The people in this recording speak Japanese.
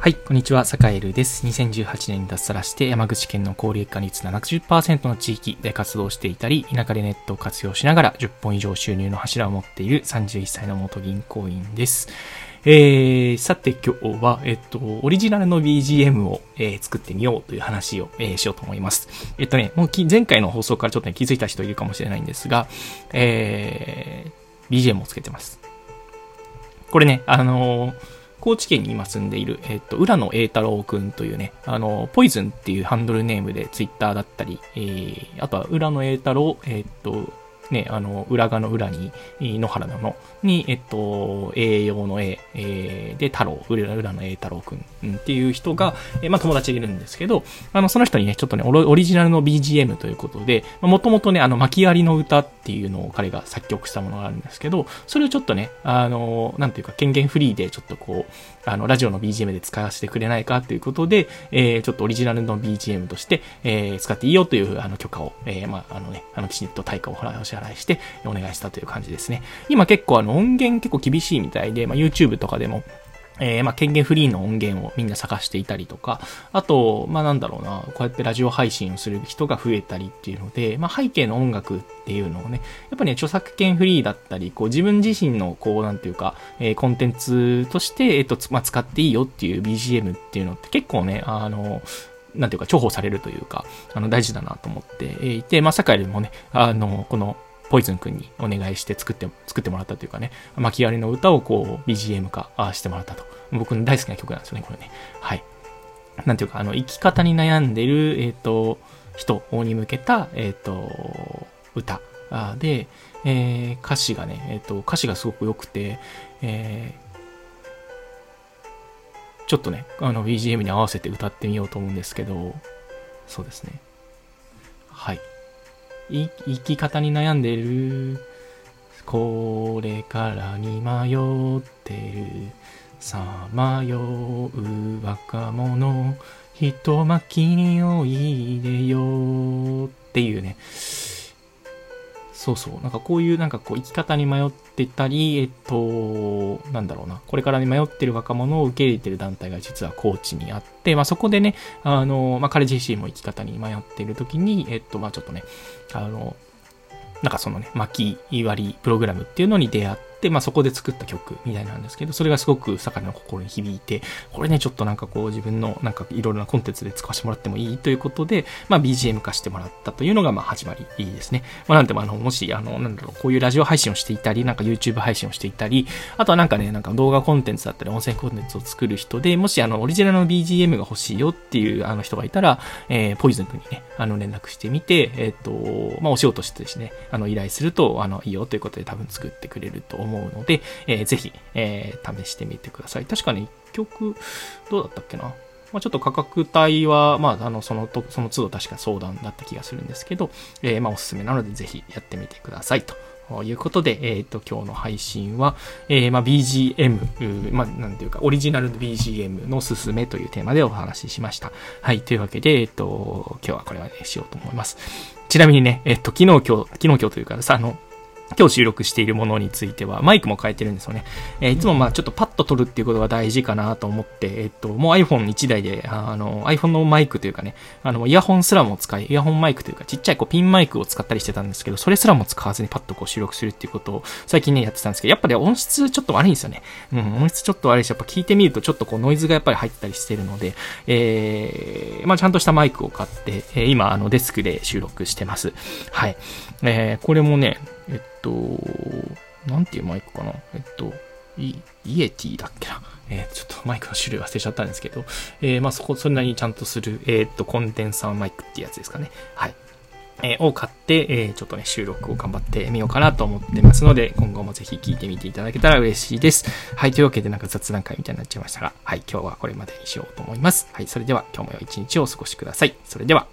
はい、こんにちは、坂井ルです。2018年に脱サラして山口県の高齢化率70%の地域で活動していたり、田舎でネットを活用しながら10本以上収入の柱を持っている31歳の元銀行員です。えー、さて今日は、えっと、オリジナルの BGM を、えー、作ってみようという話を、えー、しようと思います。えっとね、もう前回の放送からちょっとね、気づいた人いるかもしれないんですが、えー、BGM をつけてます。これね、あのー高知県に今住んでいる、えっ、と、浦野栄太郎くんというね、あの、ポイズンっていうハンドルネームでツイッターだったり、えー、あとは浦野栄太郎、えっ、と、ね、あの、裏側の裏に、野原のの、に、えっと、栄養の A、えー、で、太郎、裏裏の A 太郎くん、うん、っていう人が、えー、まあ友達いるんですけど、あの、その人にね、ちょっとね、オリジナルの BGM ということで、もともとね、あの、巻き割りの歌っていうのを彼が作曲したものがあるんですけど、それをちょっとね、あの、なんていうか、権限フリーでちょっとこう、あの、ラジオの BGM で使わせてくれないかということで、えー、ちょっとオリジナルの BGM として、えー、使っていいよという、あの、許可を、えー、まあ、あのね、あの、きちんと対価をお支払いして、お願いしたという感じですね。今結構あの、音源結構厳しいみたいで、まあ、YouTube とかでも、えー、まあ、権限フリーの音源をみんな探していたりとか、あと、まあ、なんだろうな、こうやってラジオ配信をする人が増えたりっていうので、まあ、背景の音楽っていうのをね、やっぱね、著作権フリーだったり、こう、自分自身の、こう、なんていうか、えー、コンテンツとして、えっ、と、まあ、使っていいよっていう BGM っていうのって結構ね、あの、なんていうか、重宝されるというか、あの、大事だなと思っていて、まあ、社会でもね、あの、この、ポイズン君にお願いして作って、作ってもらったというかね、巻き割りの歌をこう、BGM 化してもらったと。僕の大好きな曲なんですよね、これね。はい。なんていうか、あの、生き方に悩んでる、えっ、ー、と、人に向けた、えっ、ー、と、歌で、えー、歌詞がね、えっ、と、歌詞がすごく良くて、えちょっとね、あの、BGM に合わせて歌ってみようと思うんですけど、そうですね。はい。生き方に悩んでる。これからに迷ってる。さまよう若者。人巻きにおいでよ。っていうね。そうそう。なんかこういうなんかこう生き方に迷ってたり、えっと、なんだろうな。これからに迷ってる若者を受け入れてる団体が実は高知にあって、まあそこでね、あの、まあ彼自身も生き方に迷っている時に、えっと、まあちょっとね、あの、なんかそのね、巻き割りプログラムっていうのに出会って、、まあ、そこで作った曲みたいなんですけど、それがすごく坂の心に響いて、これね、ちょっとなんかこう自分のなんかいろいろなコンテンツで使わせてもらってもいいということで、まあ、BGM 化してもらったというのが、まあ、始まりですね。まあ、なんでもあの、もし、あの、なんだろう、こういうラジオ配信をしていたり、なんか YouTube 配信をしていたり、あとはなんかね、なんか動画コンテンツだったり、音声コンテンツを作る人で、もしあの、オリジナルの BGM が欲しいよっていうあの人がいたら、えー、ポイズン君にね、あの、連絡してみて、えっ、ー、と、まあ、お仕事してですね、あの、依頼すると、あの、いいよということで多分作ってくれると思思うので、えー、ぜひ、えー、試してみてください。確かに1曲、どうだったっけな？まあ、ちょっと価格帯は、まあ、あの、そのと、その都度確か相談だった気がするんですけど、えー、まあ、おすすめなので、ぜひやってみてください。ということで、えっ、ー、と、今日の配信は、えー、まあ、BGM、まあ、なんていうか、オリジナルの BGM のすすめというテーマでお話ししました。はい、というわけで、えっ、ー、と、今日はこれはね、しようと思います。ちなみにね、えっ、と、昨日今日、昨日今日というかさ、あの、今日収録しているものについては、マイクも変えてるんですよね。えー、いつもまあちょっとパッと撮るっていうことが大事かなと思って、えっと、もう iPhone1 台で、あの、iPhone のマイクというかね、あの、イヤホンすらも使い、イヤホンマイクというか、ちっちゃいこうピンマイクを使ったりしてたんですけど、それすらも使わずにパッとこう収録するっていうことを最近ね、やってたんですけど、やっぱり音質ちょっと悪いんですよね。うん、音質ちょっと悪いし、やっぱ聞いてみるとちょっとこうノイズがやっぱり入ったりしてるので、えー、まあちゃんとしたマイクを買って、えー、今、あの、デスクで収録してます。はい。えー、これもね、えっと、なんていうマイクかな？えっと、イイエティだっけな？えー、ちょっとマイクの種類忘れちゃったんですけど、えー、まあそこ、それなりにちゃんとする、えー、っと、コンデンサーマイクってやつですかね。はい。えー、を買って、えー、ちょっとね、収録を頑張ってみようかなと思ってますので、今後もぜひ聞いてみていただけたら嬉しいです。はい、というわけでなんか雑談会みたいになっちゃいましたが、はい、今日はこれまでにしようと思います。はい、それでは今日も良い一日をお過ごしください。それでは。